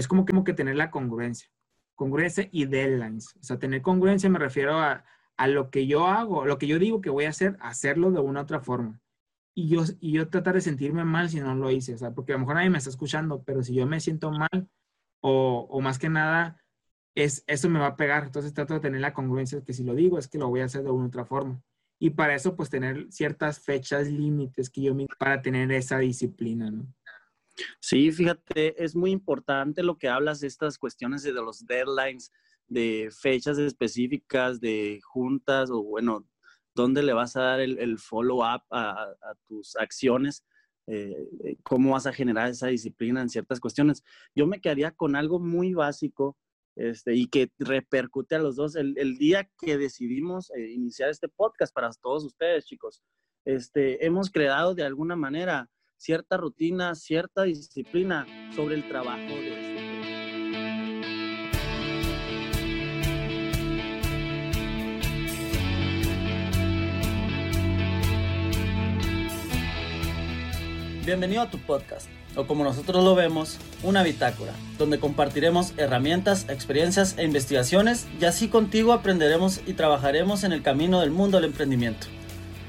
es como que, que tener la congruencia. Congruencia y deadlines. O sea, tener congruencia me refiero a, a lo que yo hago, lo que yo digo que voy a hacer, hacerlo de una otra forma. Y yo, y yo tratar de sentirme mal si no lo hice, o sea, porque a lo mejor nadie me está escuchando, pero si yo me siento mal o, o más que nada, es, eso me va a pegar. Entonces trato de tener la congruencia que si lo digo es que lo voy a hacer de una otra forma. Y para eso, pues tener ciertas fechas límites que yo para tener esa disciplina, ¿no? Sí, fíjate, es muy importante lo que hablas de estas cuestiones de los deadlines, de fechas específicas, de juntas o bueno, dónde le vas a dar el, follow-up a, tus acciones, eh, eh, cómo vas a generar esa disciplina en ciertas cuestiones. Yo me quedaría con algo muy básico este, y que repercute a los dos. El, día que decidimos eh, iniciar este podcast para todos ustedes, chicos, este, hemos creado de alguna manera cierta rutina, cierta disciplina sobre el trabajo de este Bienvenido a tu podcast, o como nosotros lo vemos, una bitácora, donde compartiremos herramientas, experiencias e investigaciones y así contigo aprenderemos y trabajaremos en el camino del mundo del emprendimiento.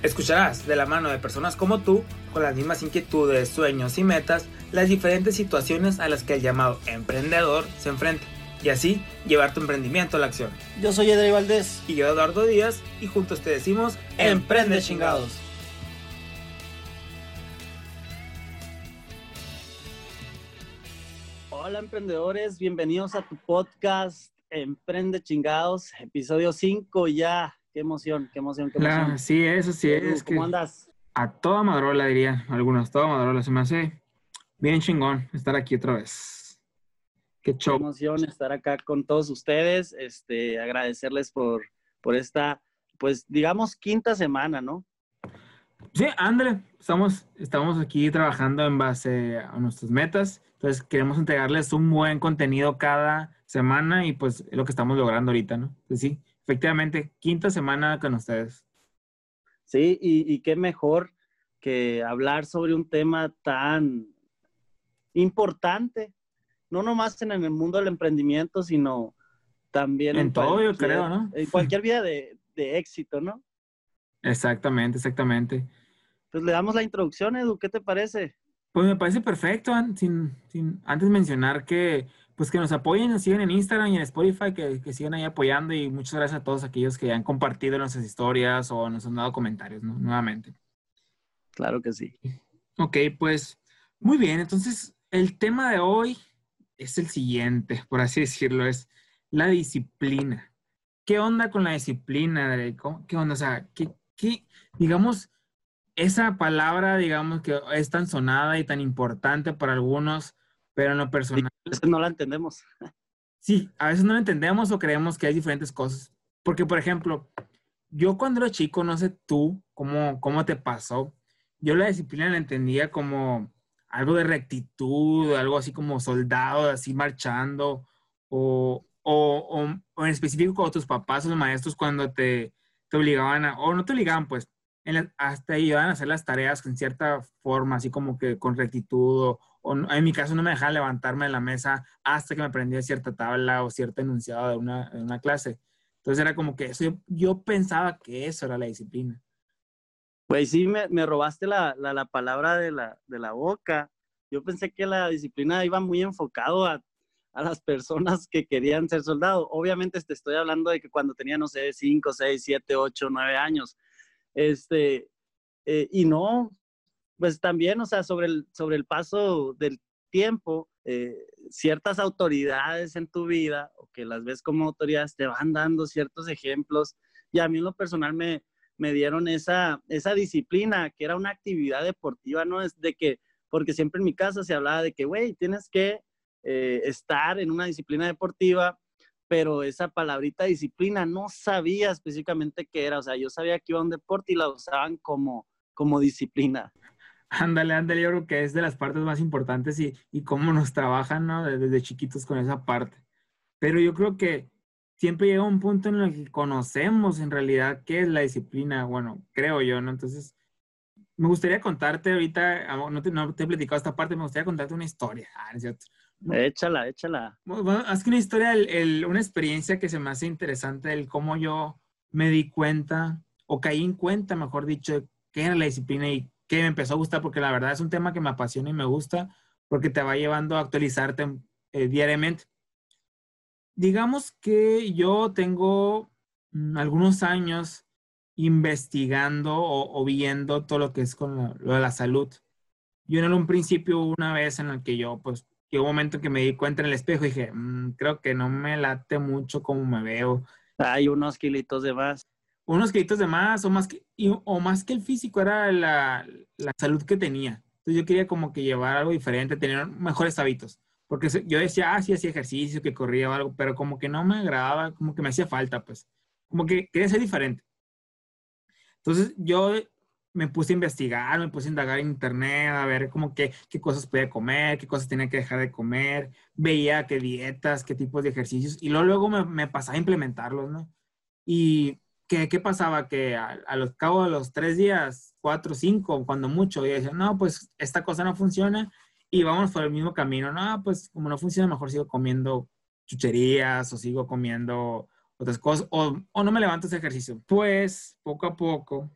Escucharás de la mano de personas como tú, con las mismas inquietudes, sueños y metas, las diferentes situaciones a las que el llamado emprendedor se enfrenta y así llevar tu emprendimiento a la acción. Yo soy Edrey Valdés. Y yo Eduardo Díaz y juntos te decimos Emprende chingados. Hola emprendedores, bienvenidos a tu podcast Emprende Chingados, episodio 5 ya. Qué emoción, qué emoción, qué emoción. sí, eso sí es. ¿Cómo andas? A toda madrola diría, algunos, toda madrola. Se me hace bien chingón estar aquí otra vez. Qué show. Qué emoción estar acá con todos ustedes. Este, agradecerles por, por esta, pues digamos, quinta semana, ¿no? Sí, ándale. Estamos, estamos aquí trabajando en base a nuestras metas entonces, queremos entregarles un buen contenido cada semana y pues es lo que estamos logrando ahorita, ¿no? Pues sí, efectivamente, quinta semana con ustedes. Sí, y, qué mejor que hablar sobre un tema tan importante, no nomás en el mundo del emprendimiento, sino también en, todo, yo creo, ¿no? En cualquier vida de, de éxito, ¿no? Exactamente, exactamente. Pues le damos la introducción, Edu, ¿qué te parece? Pues me parece perfecto, sin, sin antes mencionar que pues que nos apoyen, nos sigan en Instagram y en Spotify, que, que sigan ahí apoyando y muchas gracias a todos aquellos que han compartido nuestras historias o nos han dado comentarios, ¿no? Nuevamente. Claro que sí. Ok, pues muy bien, entonces el tema de hoy es el siguiente, por así decirlo, es la disciplina. ¿Qué onda con la disciplina? ¿Qué onda? O sea, ¿qué, qué digamos, esa palabra, digamos que es tan sonada y tan importante para algunos, pero en lo personal... a veces no la entendemos. Sí, a veces no la entendemos o creemos que hay diferentes cosas. Porque, por ejemplo, yo cuando era chico, no sé tú cómo, cómo te pasó, yo la disciplina la entendía como algo de rectitud, algo así como soldado, así marchando, o, o, o, en específico con tus papás o los maestros cuando te, te obligaban a, o no te obligaban, pues, hasta ahí iban a hacer las tareas en cierta forma, así como que con rectitud, o, en mi caso no me dejaban levantarme de la mesa hasta que me aprendía cierta tabla o cierto enunciado de una, de una clase. Entonces era como que eso, yo, pensaba que eso era la disciplina. Pues sí, me, me robaste la, la, la, palabra de la, de la boca. Yo pensé que la disciplina iba muy enfocado a, a las personas que querían ser soldados. Obviamente te estoy hablando de que cuando tenía, no sé, 5, 6, 7, 8, 9 años este, eh, y no, pues también, o sea, sobre el, sobre el paso del tiempo, eh, ciertas autoridades en tu vida, o que las ves como autoridades, te van dando ciertos ejemplos. Y a mí en lo personal me, me dieron esa, esa disciplina, que era una actividad deportiva, ¿no? Es de que, porque siempre en mi casa se hablaba de que, güey, tienes que eh, estar en una disciplina deportiva pero esa palabrita disciplina no sabía específicamente qué era. O sea, yo sabía que iba a un deporte y la usaban como, como disciplina. Ándale, ándale, yo creo que es de las partes más importantes y, y cómo nos trabajan, ¿no? Desde, chiquitos con esa parte. Pero yo creo que siempre llega un punto en el que conocemos en realidad qué es la disciplina, bueno, creo yo, ¿no? Entonces, me gustaría contarte ahorita, no te, no te he platicado esta parte, me gustaría contarte una historia, ah, ¿no es cierto? Échala, échala. Bueno, es que una historia, una experiencia que se me hace interesante, el cómo yo me di cuenta, o caí en cuenta, mejor dicho, qué era la disciplina y qué me empezó a gustar, porque la verdad es un tema que me apasiona y me gusta, porque te va llevando a actualizarte eh, diariamente. Digamos que yo tengo mm, algunos años investigando o, viendo todo lo que es con lo de la salud. Yo en un principio, una vez en el que yo, pues, llegó un momento en que me di cuenta en el espejo y dije, mm, creo que no me late mucho como me veo. Hay unos kilitos de más. Unos kilitos de más, o más que, o más que el físico, era la, la salud que tenía. Entonces yo quería como que llevar algo diferente, tener mejores hábitos. Porque yo decía, ah, sí, hacía ejercicio, que corría o algo, pero como que no me agradaba, como que me hacía falta, pues. Como que quería ser diferente. Entonces yo me puse a investigar, me puse a indagar en internet, a ver como que, qué cosas podía comer, qué cosas tenía que dejar de comer, veía qué dietas, qué tipos de ejercicios, y luego, luego me, me pasaba a implementarlos, ¿no? Y ¿qué, qué pasaba? Que a, a, los cabo de los tres días, cuatro, cinco, cuando mucho, yo decía, no, pues esta cosa no funciona y vamos por el mismo camino, no, pues como no funciona, mejor sigo comiendo chucherías o sigo comiendo otras cosas, o, o no me levanto ese ejercicio. Pues poco a poco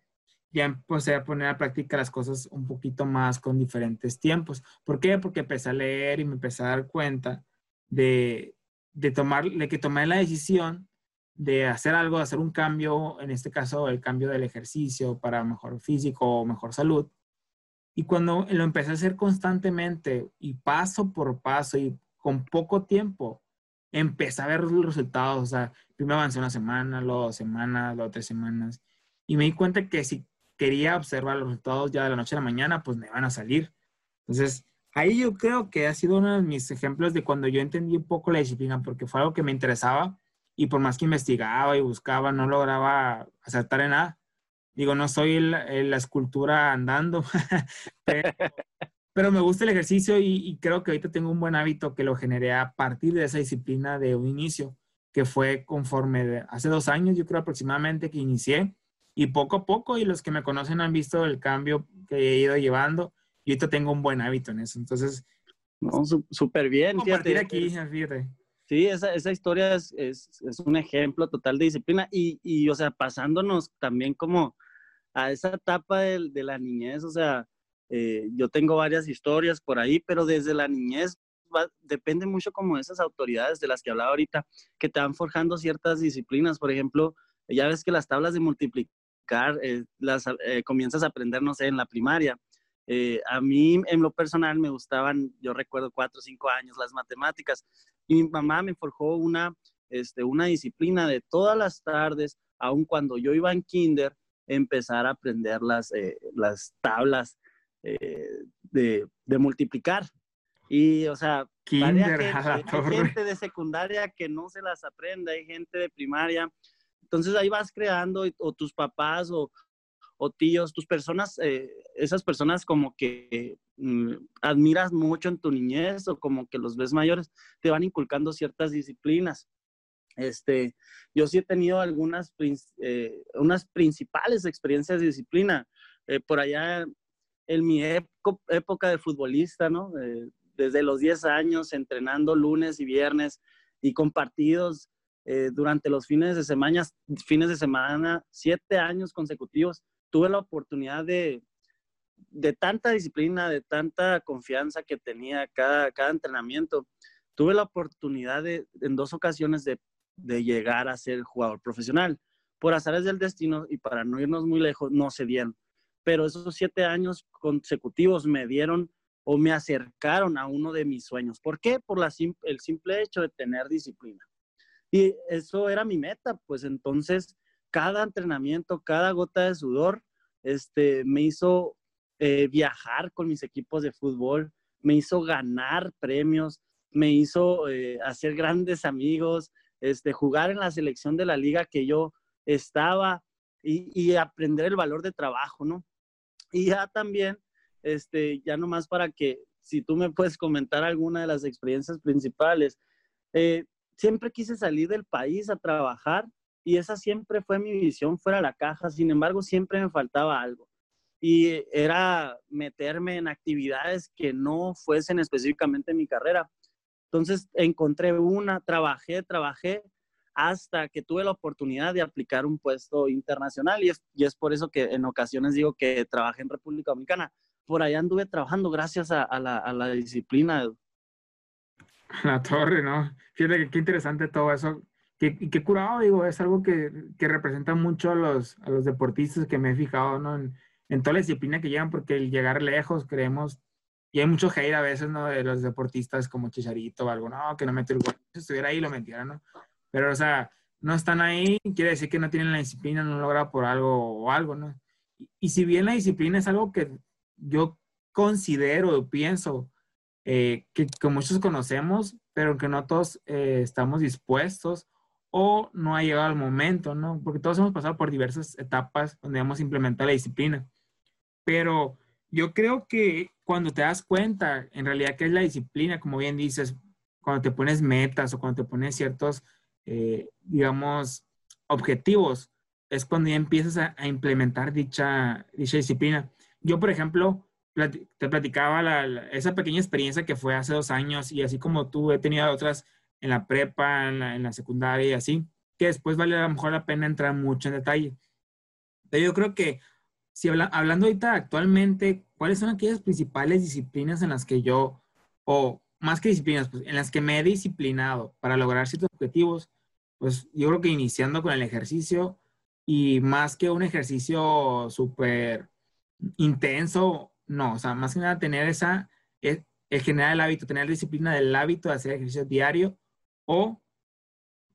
ya empecé a poner a práctica las cosas un poquito más con diferentes tiempos. ¿Por qué? Porque empecé a leer y me empecé a dar cuenta de, de, tomar, de que tomé la decisión de hacer algo, de hacer un cambio, en este caso el cambio del ejercicio para mejor físico o mejor salud. Y cuando lo empecé a hacer constantemente y paso por paso y con poco tiempo, empecé a ver los resultados. O sea, primero avancé una semana, luego dos semanas, luego tres semanas. Y me di cuenta que si quería observar los resultados ya de la noche a la mañana, pues me van a salir. Entonces, ahí yo creo que ha sido uno de mis ejemplos de cuando yo entendí un poco la disciplina, porque fue algo que me interesaba y por más que investigaba y buscaba, no lograba acertar en nada. Digo, no soy la, escultura andando, pero, me gusta el ejercicio y, y, creo que ahorita tengo un buen hábito que lo generé a partir de esa disciplina de un inicio, que fue conforme de, hace dos años, yo creo aproximadamente que inicié y poco a poco, y los que me conocen han visto el cambio que he ido llevando, y ahorita tengo un buen hábito en eso. Entonces, no, súper bien. Fíjate, aquí, fíjate. Sí, esa, esa historia es, es, un ejemplo total de disciplina y, y, o sea, pasándonos también como a esa etapa de, de la niñez, o sea, eh, yo tengo varias historias por ahí, pero desde la niñez depende mucho como de esas autoridades de las que hablaba ahorita, que te van forjando ciertas disciplinas, por ejemplo, ya ves que las tablas de multiplicar eh, las eh, comienzas a aprender, no sé, en la primaria. Eh, a mí, en lo personal, me gustaban, yo recuerdo cuatro o cinco años, las matemáticas. Y mi mamá me forjó una, este, una disciplina de todas las tardes, aun cuando yo iba en kinder, empezar a aprender las, las tablas de, de, multiplicar. Y, o sea, kinder, hay gente de secundaria que no se las aprende, hay gente de primaria entonces ahí vas creando, o tus papás o, o tíos, tus personas, eh, esas personas como que mm, admiras mucho en tu niñez o como que los ves mayores, te van inculcando ciertas disciplinas. Este, yo sí he tenido algunas eh, unas principales experiencias de disciplina. Eh, por allá en mi época de futbolista, ¿no? desde los 10 años entrenando lunes y viernes y con partidos eh, durante los fines de semana, fines de semana, siete años consecutivos, tuve la oportunidad de, de tanta disciplina, de tanta confianza que tenía cada, cada entrenamiento, tuve la oportunidad de, en dos ocasiones de, de llegar a ser jugador profesional. Por azares del destino y para no irnos muy lejos, no se dieron. Pero esos siete años consecutivos me dieron o me acercaron a uno de mis sueños. ¿Por qué? Por el simple hecho de tener disciplina. Y eso era mi meta, pues entonces cada entrenamiento, cada gota de sudor, este, me hizo eh, viajar con mis equipos de fútbol, me hizo ganar premios, me hizo eh, hacer grandes amigos, este, jugar en la selección de la liga que yo estaba y, aprender el valor de trabajo, ¿no? Y ya también, este, ya nomás para que, si tú me puedes comentar alguna de las experiencias principales, eh, siempre quise salir del país a trabajar y esa siempre fue mi visión fuera de la caja. Sin embargo, siempre me faltaba algo. Y era meterme en actividades que no fuesen específicamente mi carrera. Entonces encontré una, trabajé, trabajé hasta que tuve la oportunidad de aplicar un puesto internacional y es, y es por eso que en ocasiones digo que trabajé en República Dominicana. Por allá anduve trabajando gracias a, la, a la, disciplina. La torre, ¿no? Fíjate qué interesante todo eso. Qué, qué curado, digo, es algo que, que representa mucho a los, a los deportistas que me he fijado, ¿no? En, en toda la disciplina que llegan, porque el llegar lejos, creemos, y hay mucho hate a veces, ¿no? De los deportistas como Chicharito o algo, no, que no mete el gol. Si estuviera ahí, lo metiera, ¿no? Pero, o sea, no están ahí, quiere decir que no tienen la disciplina, no logra por algo o algo, ¿no? Y, si bien la disciplina es algo que yo considero pienso eh, que, que, muchos conocemos, pero que no todos eh, estamos dispuestos o no ha llegado el momento, ¿no? Porque todos hemos pasado por diversas etapas donde hemos implementado la disciplina. Pero yo creo que cuando te das cuenta, en realidad, que es la disciplina, como bien dices, cuando te pones metas o cuando te pones ciertos eh, digamos, objetivos, es cuando ya empiezas a, implementar dicha, dicha disciplina. Yo, por ejemplo, te platicaba esa pequeña experiencia que fue hace dos años y así como tú he tenido otras en la prepa, en la, secundaria y así, que después vale a lo mejor la pena entrar mucho en detalle. Pero yo creo que si hablando ahorita actualmente, ¿cuáles son aquellas principales disciplinas en las que yo, o más que disciplinas, pues en las que me he disciplinado para lograr ciertos objetivos? pues yo creo que iniciando con el ejercicio y más que un ejercicio súper intenso, no, o sea, más que nada tener esa, el, generar el hábito, tener disciplina del hábito de hacer ejercicio diario o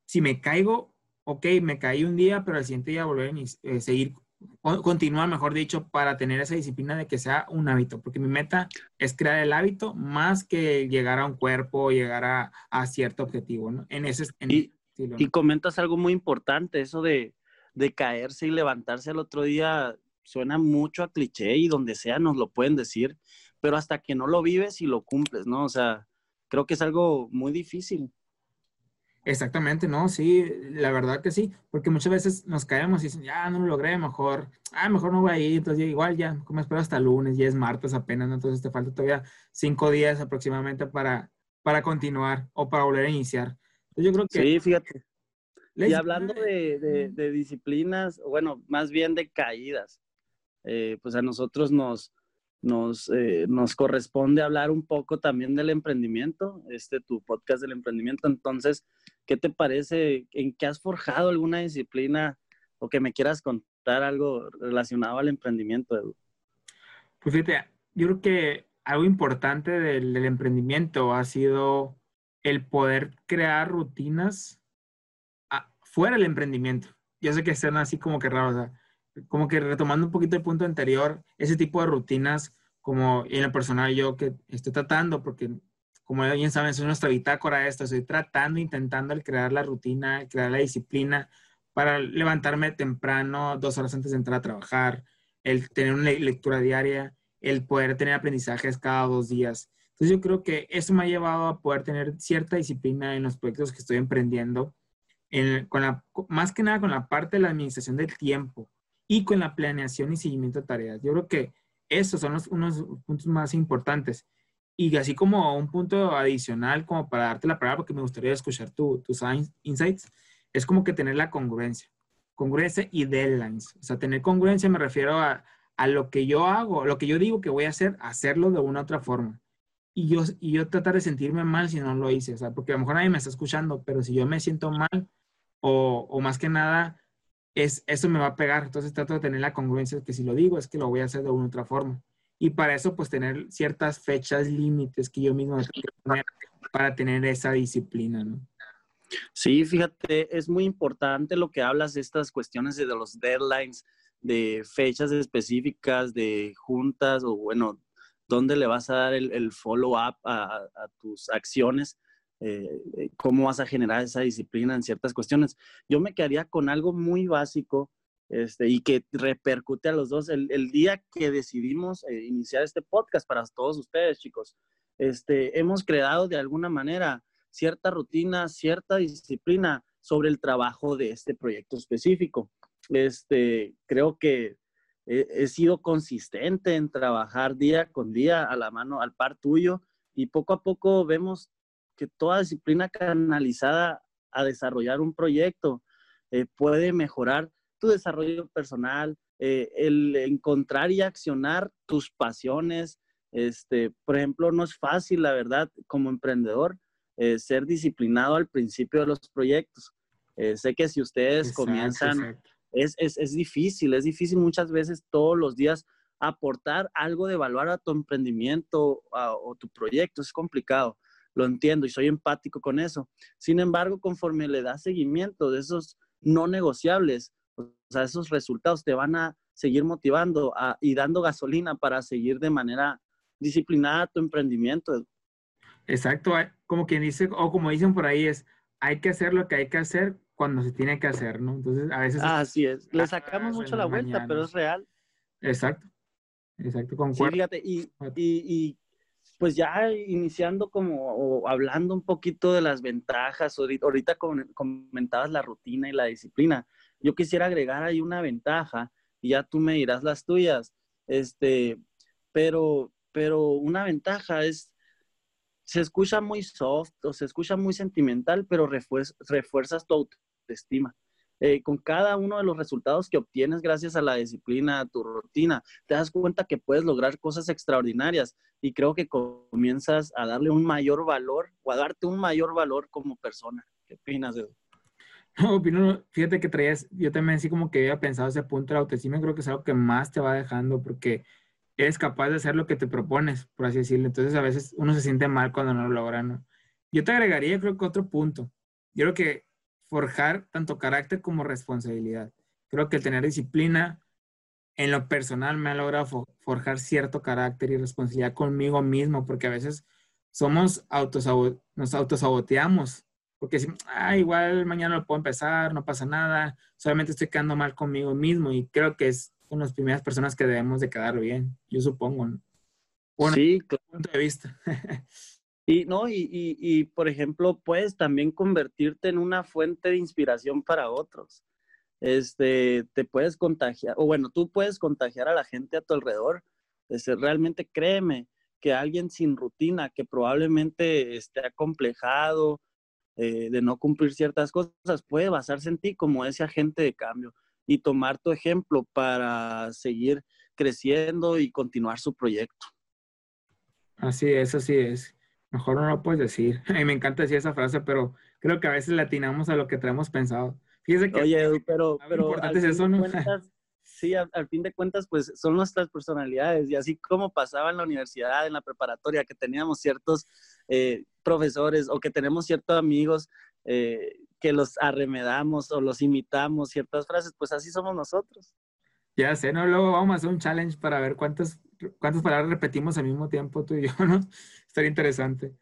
si me caigo, ok, me caí un día, pero al siguiente día volver a eh, seguir, continuar, mejor dicho, para tener esa disciplina de que sea un hábito, porque mi meta es crear el hábito más que llegar a un cuerpo, llegar a, a cierto objetivo, ¿no? En ese, en, y comentas algo muy importante, eso de, caerse y levantarse al otro día suena mucho a cliché y donde sea nos lo pueden decir, pero hasta que no lo vives y lo cumples, ¿no? O sea, creo que es algo muy difícil. Exactamente, no, sí, la verdad que sí, porque muchas veces nos caemos y dicen, ya no lo logré, mejor, ah, mejor no voy a ir, entonces igual ya, como espero hasta lunes, ya es martes apenas, entonces te falta todavía cinco días aproximadamente para, para continuar o para volver a iniciar. Yo creo que... Sí, fíjate. Y hablando de, de, disciplinas, bueno, más bien de caídas, eh, pues a nosotros nos, nos, eh, nos corresponde hablar un poco también del emprendimiento, este tu podcast del emprendimiento. Entonces, ¿qué te parece? ¿En qué has forjado alguna disciplina o que me quieras contar algo relacionado al emprendimiento, Edu? Pues fíjate, yo creo que algo importante del, emprendimiento ha sido el poder crear rutinas fuera del emprendimiento. Yo sé que suena así como que raro, como que retomando un poquito el punto anterior, ese tipo de rutinas, como en lo personal yo que estoy tratando, porque como bien saben, es nuestra bitácora esta, estoy tratando, intentando el crear la rutina, crear la disciplina para levantarme temprano, dos horas antes de entrar a trabajar, el tener una lectura diaria, el poder tener aprendizajes cada dos días. Entonces yo creo que eso me ha llevado a poder tener cierta disciplina en los proyectos que estoy emprendiendo, con la, más que nada con la parte de la administración del tiempo y con la planeación y seguimiento de tareas. Yo creo que esos son los, unos puntos más importantes. Y así como un punto adicional, como para darte la palabra, porque me gustaría escuchar tus insights, es como que tener la congruencia. Congruencia y deadlines. O sea, tener congruencia me refiero a, a lo que yo hago, lo que yo digo que voy a hacer, hacerlo de una u otra forma y yo, y yo tratar de sentirme mal si no lo hice, o sea, porque a lo mejor nadie me está escuchando, pero si yo me siento mal o, o más que nada, es, eso me va a pegar, entonces trato de tener la congruencia que si lo digo es que lo voy a hacer de una u otra forma. Y para eso, pues tener ciertas fechas límites que yo mismo tengo poner para tener esa disciplina, ¿no? Sí, fíjate, es muy importante lo que hablas de estas cuestiones de los deadlines, de fechas específicas, de juntas o bueno, dónde le vas a dar el, follow-up a, tus acciones, eh, eh, cómo vas a generar esa disciplina en ciertas cuestiones. Yo me quedaría con algo muy básico este, y que repercute a los dos. El, día que decidimos eh, iniciar este podcast para todos ustedes, chicos, este, hemos creado de alguna manera cierta rutina, cierta disciplina sobre el trabajo de este proyecto específico. Este, creo que he, sido consistente en trabajar día con día a la mano, al par tuyo, y poco a poco vemos que toda disciplina canalizada a desarrollar un proyecto eh, puede mejorar tu desarrollo personal, eh, el encontrar y accionar tus pasiones. Este, por ejemplo, no es fácil, la verdad, como emprendedor, eh, ser disciplinado al principio de los proyectos. sé que si ustedes comienzan, Es, es, es, difícil, es difícil muchas veces todos los días aportar algo de valor a tu emprendimiento o tu proyecto, es complicado lo entiendo y soy empático con eso. Sin embargo, conforme le das seguimiento de esos no negociables, o sea, esos resultados te van a seguir motivando y dando gasolina para seguir de manera disciplinada tu emprendimiento. Exacto, como quien dice, o como dicen por ahí, es hay que hacer lo que hay que hacer cuando se tiene que hacer, ¿no? Entonces, a veces... Así es, le sacamos mucho la vuelta, pero es real. Exacto, exacto, concuerdo. Sí, fíjate, y, y, pues ya iniciando como o hablando un poquito de las ventajas, ahorita comentabas la rutina y la disciplina. Yo quisiera agregar ahí una ventaja y ya tú me dirás las tuyas. Este, pero, pero una ventaja es, se escucha muy soft o se escucha muy sentimental, pero refuerzas tu autoestima. Eh, con cada uno de los resultados que obtienes gracias a la disciplina, a tu rutina, te das cuenta que puedes lograr cosas extraordinarias y creo que comienzas a darle un mayor valor o a darte un mayor valor como persona. ¿Qué opinas de eso? No, fíjate que traías, yo también así como que había pensado ese punto de la autoestima, creo que es algo que más te va dejando porque eres capaz de hacer lo que te propones, por así decirlo. Entonces a veces uno se siente mal cuando no lo logra, ¿no? Yo te agregaría, creo que otro punto. Yo creo que forjar tanto carácter como responsabilidad. Creo que el tener disciplina en lo personal me ha logrado forjar cierto carácter y responsabilidad conmigo mismo, porque a veces somos nos autosaboteamos, porque decimos, ah, igual mañana lo puedo empezar, no pasa nada, solamente estoy quedando mal conmigo mismo y creo que es una de las primeras personas que debemos de quedar bien, yo supongo. Bueno, sí, claro. punto de vista. Y, no, y, y, por ejemplo, puedes también convertirte en una fuente de inspiración para otros. Este, te puedes contagiar, o bueno, tú puedes contagiar a la gente a tu alrededor. Este, realmente créeme que alguien sin rutina, que probablemente esté acomplejado eh, de no cumplir ciertas cosas, puede basarse en ti como ese agente de cambio y tomar tu ejemplo para seguir creciendo y continuar su proyecto. Así es, así es. Mejor no lo puedes decir. Me encanta decir esa frase, pero creo que a veces le atinamos a lo que traemos pensado. Fíjese que... Oye, pero... pero importante es eso, ¿no? sí, al, fin de cuentas, pues son nuestras personalidades. Y así como pasaba en la universidad, en la preparatoria, que teníamos ciertos eh, profesores o que tenemos ciertos amigos eh, que los arremedamos o los imitamos ciertas frases, pues así somos nosotros. Ya sé, ¿no? Luego vamos a hacer un challenge para ver cuántas, cuántas palabras repetimos al mismo tiempo tú y yo, ¿no? Estaría interesante.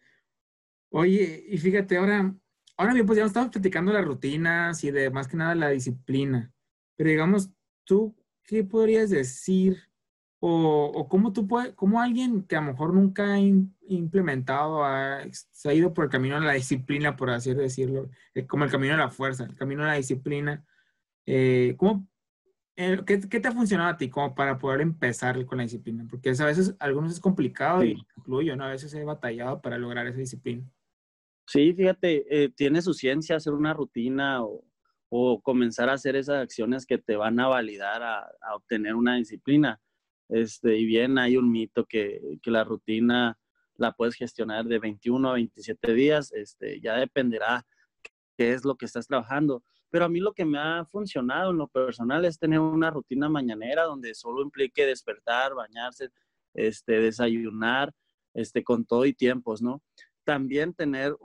Oye, y fíjate, ahora, ahora bien, pues ya estamos platicando las rutinas y de más que nada la disciplina. Pero digamos, tú, ¿qué podrías decir? O, cómo tú puedes, cómo alguien que a lo mejor nunca ha implementado, ha, se ha ido por el camino de la disciplina, por así decirlo, eh, como el camino de la fuerza, el camino de la disciplina, eh, ¿cómo eh, ¿qué, te ha funcionado a ti como para poder empezar con la disciplina? Porque a veces algunos es complicado y incluyo, ¿no? A veces he batallado para lograr esa disciplina. Sí, fíjate, eh, tiene su ciencia hacer una rutina o, o, comenzar a hacer esas acciones que te van a validar a, a, obtener una disciplina. Este, y bien, hay un mito que, que la rutina la puedes gestionar de 21 a 27 días, este, ya dependerá qué es lo que estás trabajando pero a mí lo que me ha funcionado en lo personal es tener una rutina mañanera donde solo implique despertar, bañarse, este, desayunar, este, con todo y tiempos, ¿no? También tener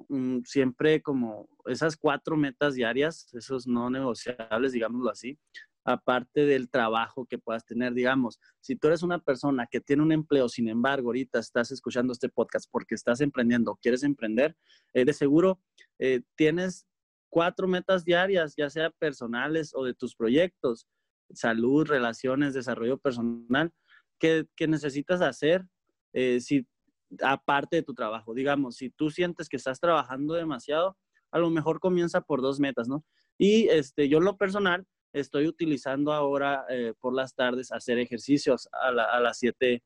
siempre como esas cuatro metas diarias, esos no negociables, digámoslo así, aparte del trabajo que puedas tener, digamos, si tú eres una persona que tiene un empleo, sin embargo, ahorita estás escuchando este podcast porque estás emprendiendo, quieres emprender, eh, de seguro eh, tienes cuatro metas diarias, ya sea personales o de tus proyectos, salud, relaciones, desarrollo personal, que, necesitas hacer eh, si, aparte de tu trabajo. Digamos, si tú sientes que estás trabajando demasiado, a lo mejor comienza por dos metas, ¿no? Y este, yo en lo personal estoy utilizando ahora eh, por las tardes hacer ejercicios a, a las 7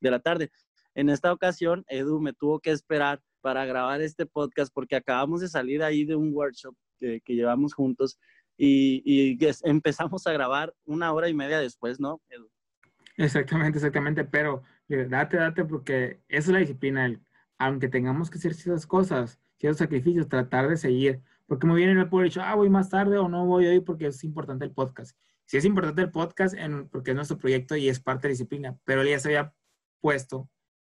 de la tarde. En esta ocasión, Edu me tuvo que esperar para grabar este podcast porque acabamos de salir ahí de un workshop que, que llevamos juntos y, y, empezamos a grabar una hora y media después, ¿no? Exactamente, exactamente, pero date, date, porque esa es la disciplina, el, aunque tengamos que hacer ciertas cosas, ciertos sacrificios, tratar de seguir, porque muy bien me puedo decir, ah, voy más tarde o no voy hoy porque es importante el podcast. Sí es importante el podcast en, porque es nuestro proyecto y es parte de la disciplina, pero él ya se había puesto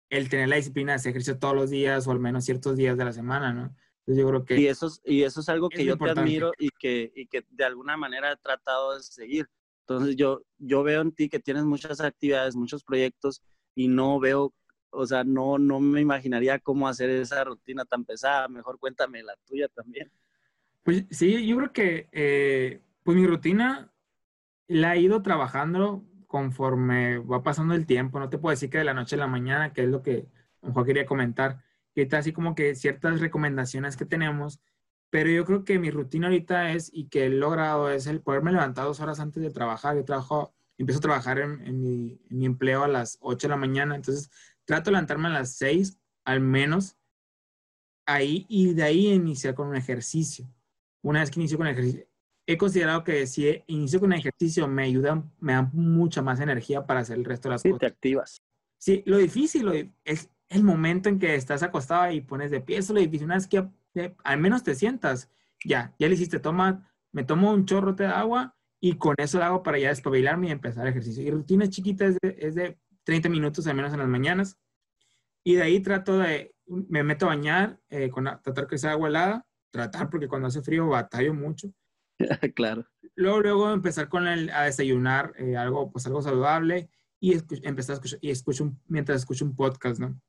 el tener la disciplina de hacer ejercicio todos los días o al menos ciertos días de la semana, ¿no? Entonces yo creo que... Y eso es, y eso es algo que yo te admiro y que, y que de alguna manera he tratado de seguir. Entonces yo, yo veo en ti que tienes muchas actividades, muchos proyectos y no veo, o sea, no, no me imaginaría cómo hacer esa rutina tan pesada. Mejor cuéntame la tuya también. Pues sí, yo creo que eh, pues mi rutina la he ido trabajando conforme va pasando el tiempo. No te puedo decir que de la noche a la mañana, que es lo que a lo mejor quería comentar. Está así como que ciertas recomendaciones que tenemos. Pero yo creo que mi rutina ahorita es, y que he logrado, es el poderme levantar dos horas antes de trabajar. Yo trabajo, empiezo a trabajar en, mi, en mi, empleo a las 8 de la mañana. Entonces, trato de levantarme a las 6 al menos. Ahí, y de ahí iniciar con un ejercicio. Una vez que inicio con el ejercicio, he considerado que si inicio con ejercicio me ayuda, me da mucha más energía para hacer el resto de las sí, cosas. te activas. Sí, lo difícil es el momento en que estás acostado y pones de pie. Eso es lo difícil. Una vez que al menos te sientas, ya, ya le hiciste, toma, me tomo un chorro de agua y con eso lo hago para ya despabilarme y empezar el ejercicio. Y rutina chiquita es de, es de 30 minutos al menos en las mañanas. Y de ahí trato de, me meto a bañar, eh, con, tratar que sea agua helada, tratar porque cuando hace frío batallo mucho claro. Luego, luego empezar con el, a desayunar eh, algo, pues algo saludable y empezar a escuchar, y escucho mientras escucho un podcast, ¿no?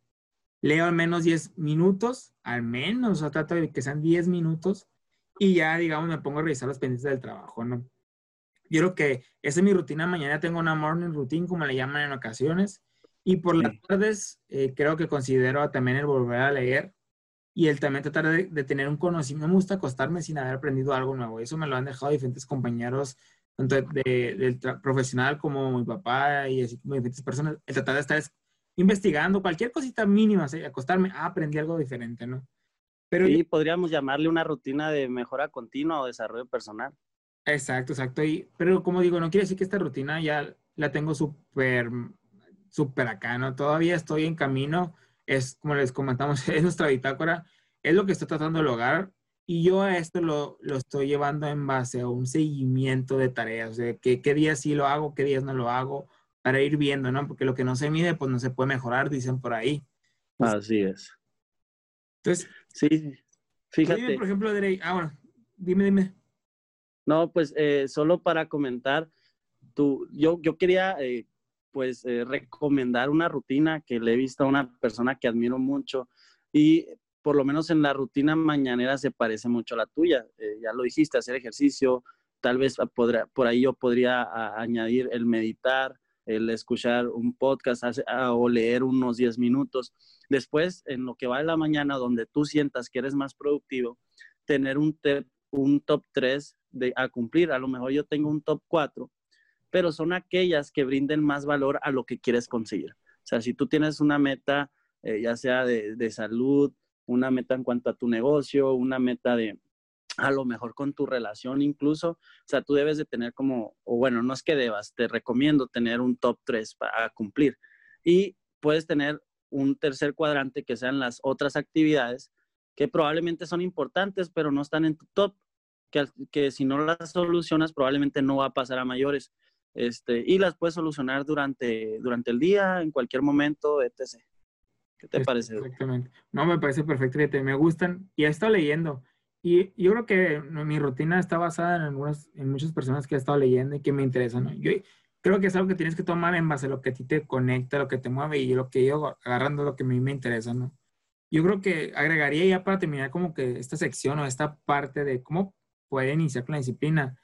Leo al menos 10 minutos, al menos, o sea, trato de que sean 10 minutos y ya, digamos, me pongo a revisar los pendientes del trabajo, ¿no? Yo creo que esa es mi rutina. Mañana tengo una morning routine, como le llaman en ocasiones. Y por las tardes, eh, creo que considero también el volver a leer y el también tratar de, tener un conocimiento. Me gusta acostarme sin haber aprendido algo nuevo. Eso me lo han dejado diferentes compañeros, tanto de, del profesional como mi papá y así como diferentes personas. El tratar de estar investigando cualquier cosita mínima, acostarme, ah, aprendí algo diferente, ¿no? Pero sí, podríamos llamarle una rutina de mejora continua o desarrollo personal. Exacto, exacto. Y, pero como digo, no quiere decir que esta rutina ya la tengo súper, súper acá, ¿no? Todavía estoy en camino es, como les comentamos, es nuestra bitácora, es lo que estoy tratando de lograr y yo a esto lo, lo estoy llevando en base a un seguimiento de tareas, de que, qué días sí lo hago, qué días no lo hago, para ir viendo, ¿no? Porque lo que no se mide, pues no se puede mejorar, dicen por ahí. Así es. Entonces, sí, fíjate. Dime, por ejemplo, Derey, ah, bueno, dime, dime. No, pues eh, solo para comentar, tú, yo, yo quería eh, pues eh, recomendar una rutina que le he visto a una persona que admiro mucho y por lo menos en la rutina mañanera se parece mucho a la tuya. Eh, ya lo dijiste, hacer ejercicio, tal vez podrá, por ahí yo podría añadir el meditar, el escuchar un podcast o leer unos 10 minutos. Después, en lo que va de la mañana, donde tú sientas que eres más productivo, tener un, un top 3 de, a cumplir. A lo mejor yo tengo un top 4 pero son aquellas que brinden más valor a lo que quieres conseguir. O sea, si tú tienes una meta, eh, ya sea de, salud, una meta en cuanto a tu negocio, una meta de, a lo mejor con tu relación incluso, o sea, tú debes de tener como, o bueno, no es que debas, te recomiendo tener un top 3 para cumplir. Y puedes tener un tercer cuadrante que sean las otras actividades que probablemente son importantes, pero no están en tu top, que, que si no las solucionas probablemente no va a pasar a mayores. Este, y las puedes solucionar durante, durante el día, en cualquier momento, etc. ¿Qué te parece? Exactamente. No, me parece perfecto, me gustan y he estado leyendo. Y yo creo que mi rutina está basada en, algunas, en muchas personas que he estado leyendo y que me interesan. Yo creo que es algo que tienes que tomar en base a lo que a ti te conecta, lo que te mueve y lo que yo agarrando lo que a mí me interesa, ¿no? Yo creo que agregaría ya para terminar como que esta sección o esta parte de cómo puede iniciar con la disciplina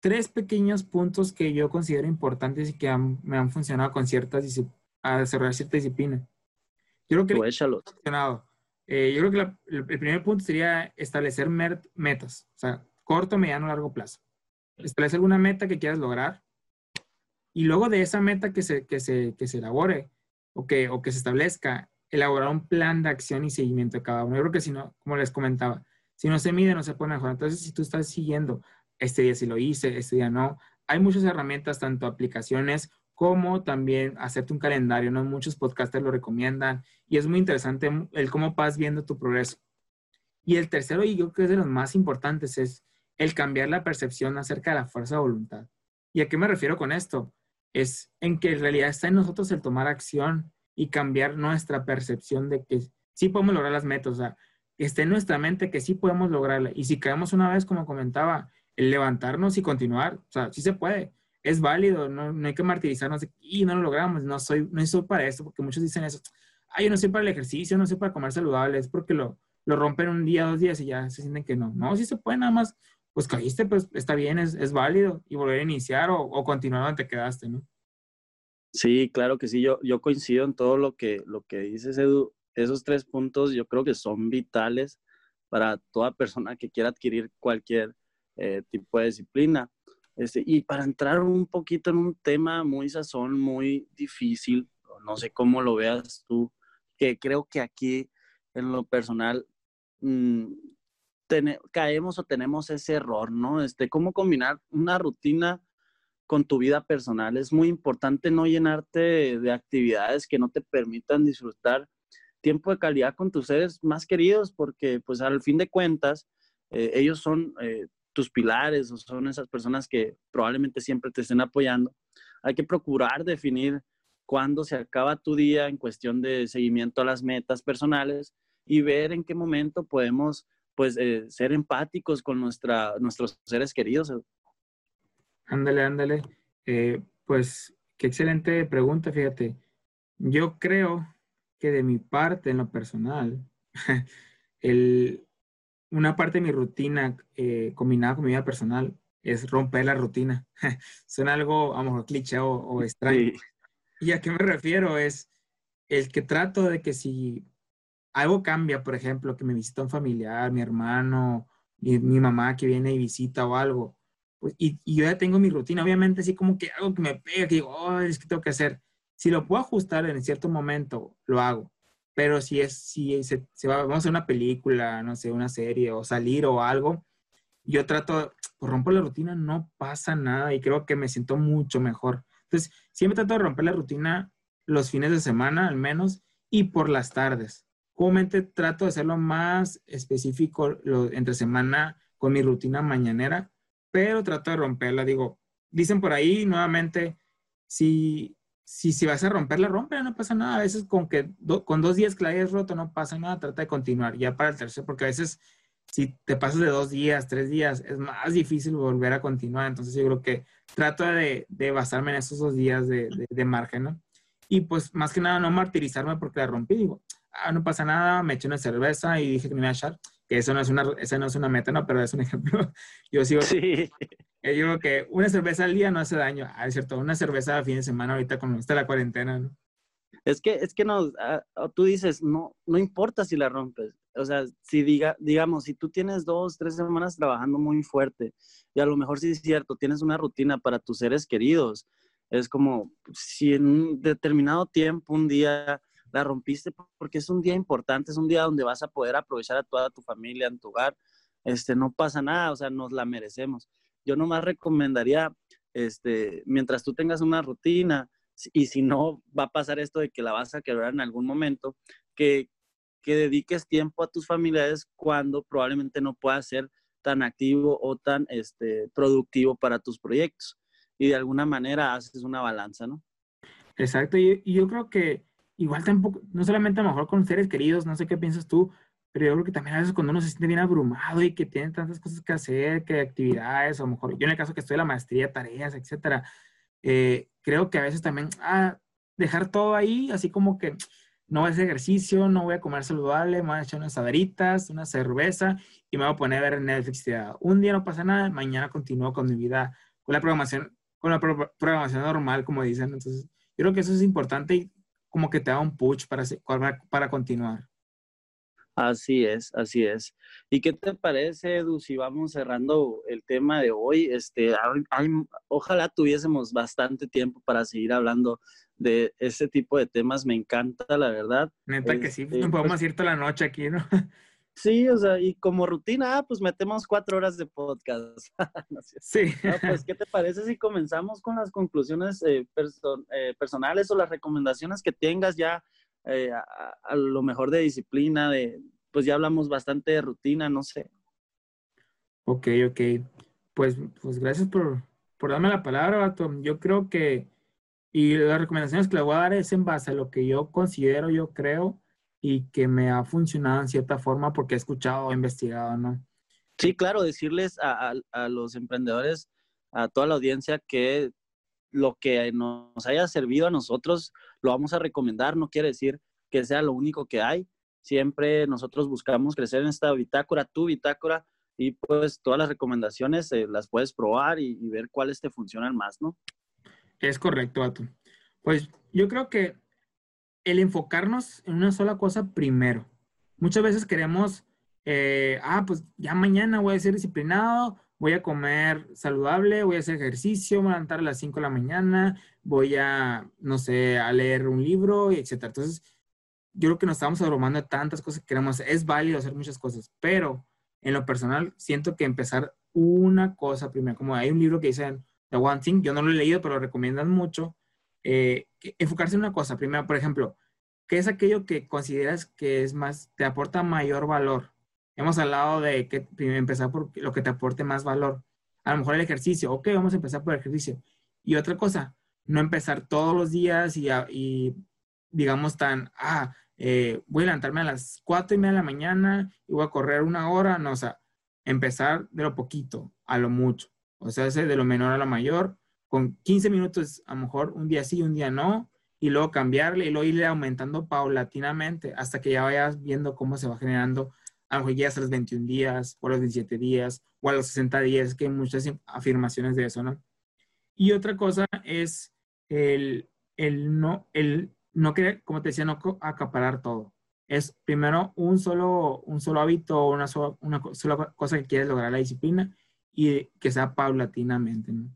tres pequeños puntos que yo considero importantes y que me han funcionado con ciertas a desarrollar cierta disciplina. Yo creo que eh, yo creo que el primer punto sería establecer metas, o sea, corto, mediano, largo plazo. Establecer alguna meta que quieras lograr y luego de esa meta que se, que se, que se elabore o que, o que se establezca, elaborar un plan de acción y seguimiento de cada uno. Yo creo que si no, como les comentaba, si no se mide, no se puede mejorar. Entonces, si tú estás siguiendo, este día sí lo hice, este día no, hay muchas herramientas, tanto aplicaciones como también hacerte un calendario, ¿no? Muchos podcasters lo recomiendan y es muy interesante el cómo vas viendo tu progreso. Y el tercero, y yo creo que es de los más importantes, es el cambiar la percepción acerca de la fuerza de voluntad. ¿Y a qué me refiero con esto? Es en que en realidad está en nosotros el tomar acción y cambiar nuestra percepción de que sí podemos lograr las metas, o sea, que esté en nuestra mente que sí podemos lograrla. Y si caemos una vez, como comentaba, el levantarnos y continuar, o sea, sí se puede, es válido, no, no hay que martirizarnos y no lo logramos, no soy, no soy para esto, porque muchos dicen eso, ay, yo no soy para el ejercicio, no soy para comer saludable, es porque lo, lo rompen un día, dos días y ya se sienten que no. No, sí se puede, nada más, pues caíste, pues está bien, es, es válido y volver a iniciar o, o, continuar donde quedaste, ¿no? Sí, claro que sí, yo, yo coincido en todo lo que, lo que dices, Edu. Esos tres puntos yo creo que son vitales para toda persona que quiera adquirir cualquier eh, tipo de disciplina. Este, y para entrar un poquito en un tema muy sazón, muy difícil, no sé cómo lo veas tú, que creo que aquí en lo personal mmm, caemos o tenemos ese error, ¿no? Este, cómo combinar una rutina con tu vida personal. Es muy importante no llenarte de actividades que no te permitan disfrutar tiempo de calidad con tus seres más queridos, porque pues al fin de cuentas, eh, ellos son eh, tus pilares o son esas personas que probablemente siempre te estén apoyando. Hay que procurar definir cuándo se acaba tu día en cuestión de seguimiento a las metas personales y ver en qué momento podemos pues eh, ser empáticos con nuestra, nuestros seres queridos. Ándale, ándale. Eh, pues qué excelente pregunta, fíjate. Yo creo que de mi parte, en lo personal, el, una parte de mi rutina eh, combinada con mi vida personal es romper la rutina. Suena algo, a lo mejor, cliché o, extraño. ¿Y a qué me refiero? Es el que trato de que si algo cambia, por ejemplo, que me visita un familiar, mi hermano, mi, mi mamá que viene y visita o algo, pues, y, y, yo ya tengo mi rutina, obviamente así como que algo que me pega, que digo, oh, es que tengo que hacer. Si lo puedo ajustar en cierto momento, lo hago pero si es, si se, va, vamos a hacer una película, no sé, una serie o salir o algo, yo trato, pues rompo la rutina, no pasa nada y creo que me siento mucho mejor. Entonces, siempre trato de romper la rutina los fines de semana al menos y por las tardes. Comúnmente trato de hacerlo más específico entre semana con mi rutina mañanera, pero trato de romperla. Digo, dicen por ahí nuevamente, si, si, si vas a romperla, rompe, no pasa nada. A veces con que con dos días que la hayas roto no pasa nada, trata de continuar ya para el tercero, porque a veces si te pasas de dos días, tres días, es más difícil volver a continuar. Entonces yo creo que trato de, de basarme en esos dos días de, de, margen, ¿no? Y pues más que nada no martirizarme porque la rompí. Digo, ah, no pasa nada, me eché una cerveza y dije que me iba a echar, que eso no es una, esa no es una meta, no, pero es un ejemplo. Yo sigo, sí. Yo digo que una cerveza al día no hace daño. Ah, es cierto, una cerveza a fin de semana ahorita como está la cuarentena. Es que, es que no, ah, tú dices, no, no importa si la rompes. O sea, si diga, digamos, si tú tienes dos, tres semanas trabajando muy fuerte y a lo mejor sí es cierto, tienes una rutina para tus seres queridos, es como si en un determinado tiempo, un día, la rompiste porque es un día importante, es un día donde vas a poder aprovechar a toda tu familia en tu hogar, este, no pasa nada, o sea, nos la merecemos yo nomás recomendaría, este, mientras tú tengas una rutina, y si no va a pasar esto de que la vas a quebrar en algún momento, que, que dediques tiempo a tus familiares cuando probablemente no puedas ser tan activo o tan este, productivo para tus proyectos. Y de alguna manera haces una balanza, ¿no? Exacto, y, y yo creo que igual tampoco, no solamente a lo mejor con seres queridos, no sé qué piensas tú, pero yo creo que también a veces cuando uno se siente bien abrumado y que tiene tantas cosas que hacer, que actividades, o mejor, yo en el caso que estoy en la maestría, tareas, etcétera, eh, creo que a veces también, ah, dejar todo ahí, así como que no voy a hacer ejercicio, no voy a comer saludable, me voy a echar unas aderitas, una cerveza y me voy a poner a ver Netflix. Un día no pasa nada, mañana continúo con mi vida, con la programación, con la programación normal, como dicen. Entonces, yo creo que eso es importante y como que te da un push para, para continuar. Así es, así es. ¿Y qué te parece, Edu, si vamos cerrando el tema de hoy? Este, ojalá tuviésemos bastante tiempo para seguir hablando de ese tipo de temas. Me encanta, la verdad. Neta que sí, este, podemos pues ir toda la noche aquí, ¿no? Sí, o sea, y como rutina, ah, pues metemos cuatro horas de podcast. sí. pues, ¿qué te parece si comenzamos con las conclusiones eh, eh, personales o las recomendaciones que tengas ya eh, a, lo mejor de disciplina, de, pues ya hablamos bastante de rutina, no sé. Ok, ok. Pues, pues gracias por, por darme la palabra, Bato. Yo creo que, y las recomendaciones que le voy a dar es en base a lo que yo considero, yo creo, y que me ha funcionado en cierta forma porque he escuchado o investigado, ¿no? Sí, claro, decirles a, a, los emprendedores, a toda la audiencia, que lo que nos haya servido a nosotros lo vamos a recomendar, no quiere decir que sea lo único que hay. Siempre nosotros buscamos crecer en esta bitácora, tu bitácora, y pues todas las recomendaciones eh, las puedes probar y, ver cuáles te funcionan más, ¿no? Es correcto, Ato. Pues yo creo que el enfocarnos en una sola cosa primero. Muchas veces queremos, eh, ah, pues ya mañana voy a ser disciplinado, voy a comer saludable, voy a hacer ejercicio, voy a levantar a las 5 de la mañana, voy a, no sé, a leer un libro, etc. Entonces, yo creo que nos estamos abrumando de tantas cosas que queremos. Es válido hacer muchas cosas, pero en lo personal siento que empezar una cosa primero, como hay un libro que dice The One Thing, yo no lo he leído, pero lo recomiendan mucho, eh, enfocarse en una cosa. Primero, por ejemplo, ¿qué es aquello que consideras que es más, te aporta mayor valor? Hemos hablado de que empezar por lo que te aporte más valor. A lo mejor el ejercicio. Ok, vamos a empezar por el ejercicio. Y otra cosa, no empezar todos los días y, digamos tan, ah, eh, voy a levantarme a las cuatro y media de la mañana y voy a correr una hora. No, o sea, empezar de lo poquito a lo mucho. O sea, de lo menor a lo mayor. Con 15 minutos, a lo mejor un día sí, un día no. Y luego cambiarle y luego irle aumentando paulatinamente hasta que ya vayas viendo cómo se va generando a lo mejor llegas a los 21 días, o a los 17 días, o a los 60 días, que hay muchas afirmaciones de eso, ¿no? Y otra cosa es el, el no, el no querer, como te decía, no acaparar todo. Es primero un solo, un solo hábito, una sola, una sola cosa que quieres lograr la disciplina y que sea paulatinamente, ¿no?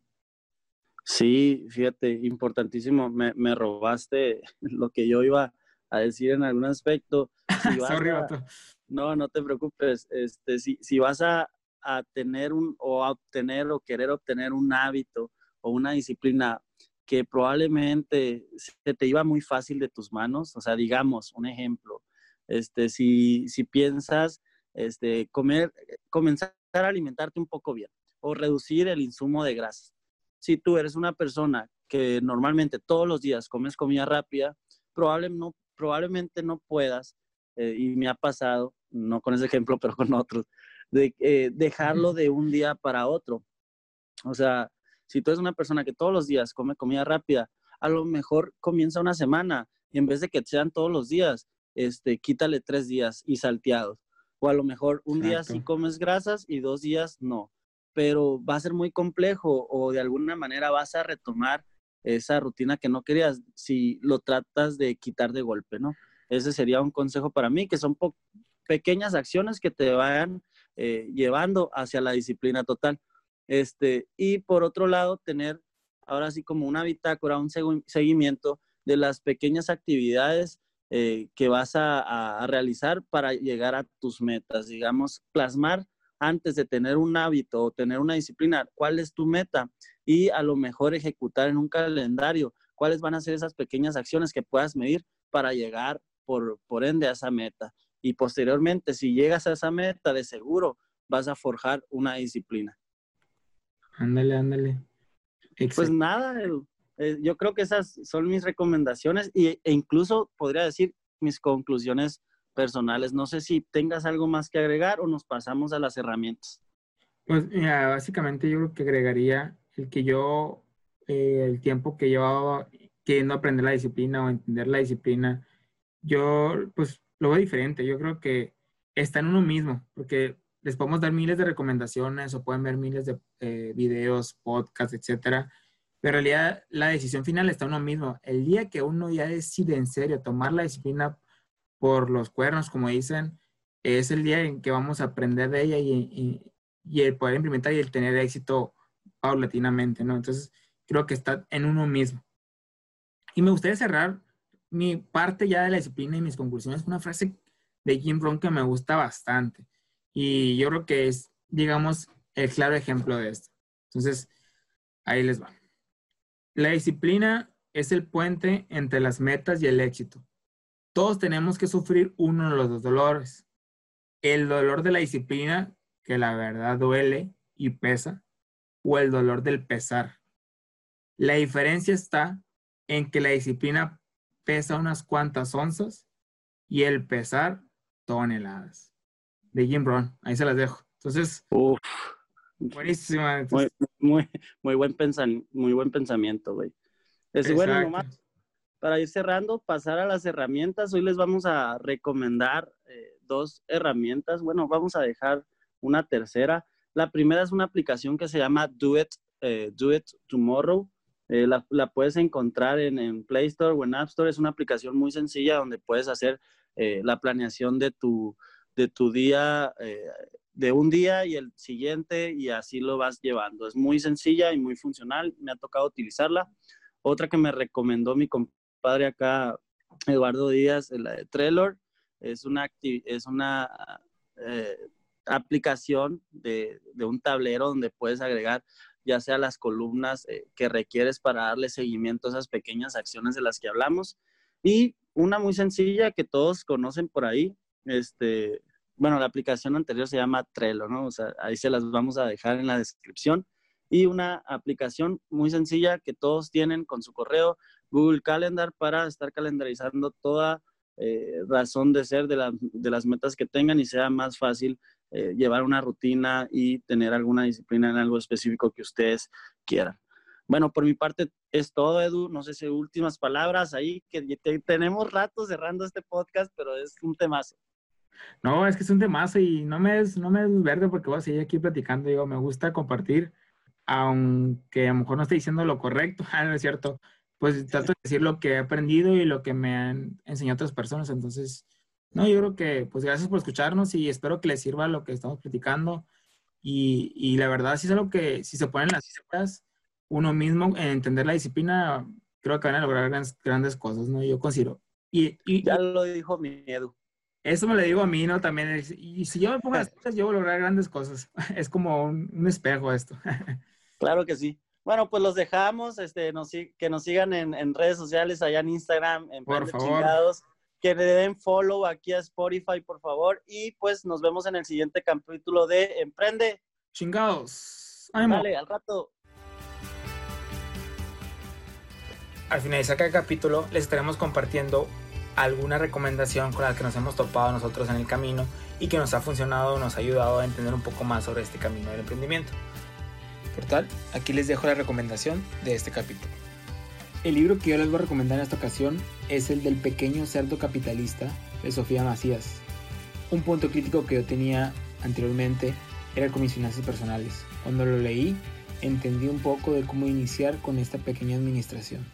Sí, fíjate, importantísimo. Me, me robaste lo que yo iba a decir en algún aspecto. Sorry, no, no te preocupes. Este, si, si vas a, tener un, o a obtener o querer obtener un hábito o una disciplina que probablemente se te iba muy fácil de tus manos, o sea, digamos, un ejemplo, este, si, si piensas este, comer, comenzar a alimentarte un poco bien o reducir el insumo de grasa. Si tú eres una persona que normalmente todos los días comes comida rápida, probablemente no, probablemente no puedas, eh, y me ha pasado, no con ese ejemplo, pero con otros, de eh, dejarlo de un día para otro. O sea, si tú eres una persona que todos los días come comida rápida, a lo mejor comienza una semana y en vez de que sean todos los días, este, quítale tres días y salteados. O a lo mejor un día sí comes grasas y dos días no. Pero va a ser muy complejo o de alguna manera vas a retomar esa rutina que no querías si lo tratas de quitar de golpe, ¿no? Ese sería un consejo para mí, que son pequeñas acciones que te vayan eh, llevando hacia la disciplina total. Este, y por otro lado, tener ahora sí como una bitácora, un seguimiento de las pequeñas actividades eh, que vas a, realizar para llegar a tus metas, digamos, plasmar antes de tener un hábito o tener una disciplina, cuál es tu meta y a lo mejor ejecutar en un calendario cuáles van a ser esas pequeñas acciones que puedas medir para llegar por, por ende a esa meta. Y posteriormente, si llegas a esa meta, de seguro vas a forjar una disciplina. Ándale, ándale. Pues nada, eh, yo creo que esas son mis recomendaciones y, e incluso podría decir mis conclusiones personales. No sé si tengas algo más que agregar o nos pasamos a las herramientas. Pues mira, básicamente yo creo que agregaría el que yo, eh, el tiempo que llevaba queriendo aprender la disciplina o entender la disciplina, yo pues lo veo diferente. Yo creo que está en uno mismo, porque les podemos dar miles de recomendaciones o pueden ver miles de eh, videos, podcasts, etcétera. Pero en realidad la decisión final está en uno mismo. El día que uno ya decide en serio tomar la disciplina por los cuernos, como dicen, es el día en que vamos a aprender de ella y, y, el poder implementar y el tener éxito paulatinamente, ¿no? Entonces, creo que está en uno mismo. Y me gustaría cerrar mi parte ya de la disciplina y mis conclusiones con una frase de Jim Rohn que me gusta bastante. Y yo creo que es, digamos, el claro ejemplo de esto. Entonces, ahí les va. La disciplina es el puente entre las metas y el éxito. Todos tenemos que sufrir uno de los dos dolores. El dolor de la disciplina, que la verdad duele y pesa, o el dolor del pesar. La diferencia está en que la disciplina pesa unas cuantas onzas y el pesar toneladas. De Jim Brown, ahí se las dejo. Entonces, buenísima. muy, muy, buen muy buen pensamiento, güey. Es bueno, nomás para ir cerrando, pasar a las herramientas. Hoy les vamos a recomendar eh, dos herramientas. Bueno, vamos a dejar una tercera. La primera es una aplicación que se llama Do It, eh, Do It Tomorrow. Eh, la, la, puedes encontrar en, en, Play Store o en App Store. Es una aplicación muy sencilla donde puedes hacer la planeación de tu, de tu día, de un día y el siguiente y así lo vas llevando. Es muy sencilla y muy funcional. Me ha tocado utilizarla. Otra que me recomendó mi compadre acá, Eduardo Díaz, la de Trello, es una, es una eh, aplicación de, de, un tablero donde puedes agregar ya sea las columnas eh, que requieres para darle seguimiento a esas pequeñas acciones de las que hablamos. Y una muy sencilla que todos conocen por ahí, este, bueno, la aplicación anterior se llama Trello, ¿no? O sea, ahí se las vamos a dejar en la descripción y una aplicación muy sencilla que todos tienen con su correo Google Calendar para estar calendarizando toda eh, razón de ser de, las metas que tengan y sea más fácil eh, llevar una rutina y tener alguna disciplina en algo específico que ustedes quieran. Bueno, por mi parte es todo, Edu. No sé si últimas palabras ahí, que tenemos rato cerrando este podcast, pero es un temazo. No, es que es un temazo y no me es, no me es verde porque voy a seguir aquí platicando. Digo, me gusta compartir aunque a lo mejor no esté diciendo lo correcto, ah, no es cierto, pues trato de decir lo que he aprendido y lo que me han enseñado otras personas. Entonces, no, yo creo que, pues gracias por escucharnos y espero que les sirva lo que estamos platicando. Y, y la verdad, si es algo que, si se ponen las cifras, uno mismo en entender la disciplina, creo que van a lograr grandes, grandes cosas, ¿no? Yo considero. Y, y, ya lo dijo mi Edu. Eso me lo digo a mí, ¿no? También. Y si yo me pongo las cosas, yo voy a lograr grandes cosas. Es como un, un espejo esto. Claro que sí. Bueno, pues los dejamos, este, nos, que nos sigan en, redes sociales, allá en Instagram, en por favor. Que le den follow aquí a Spotify, por favor, y pues nos vemos en el siguiente capítulo de Emprende. Chingados. Vale, al rato. Al finalizar cada capítulo les estaremos compartiendo alguna recomendación con la que nos hemos topado nosotros en el camino y que nos ha funcionado, nos ha ayudado a entender un poco más sobre este camino del emprendimiento. Por tal, aquí les dejo la recomendación de este capítulo. El libro que yo les voy a recomendar en esta ocasión es el del pequeño cerdo capitalista de Sofía Macías. Un punto crítico que yo tenía anteriormente era con mis finanzas personales. Cuando lo leí, entendí un poco de cómo iniciar con esta pequeña administración.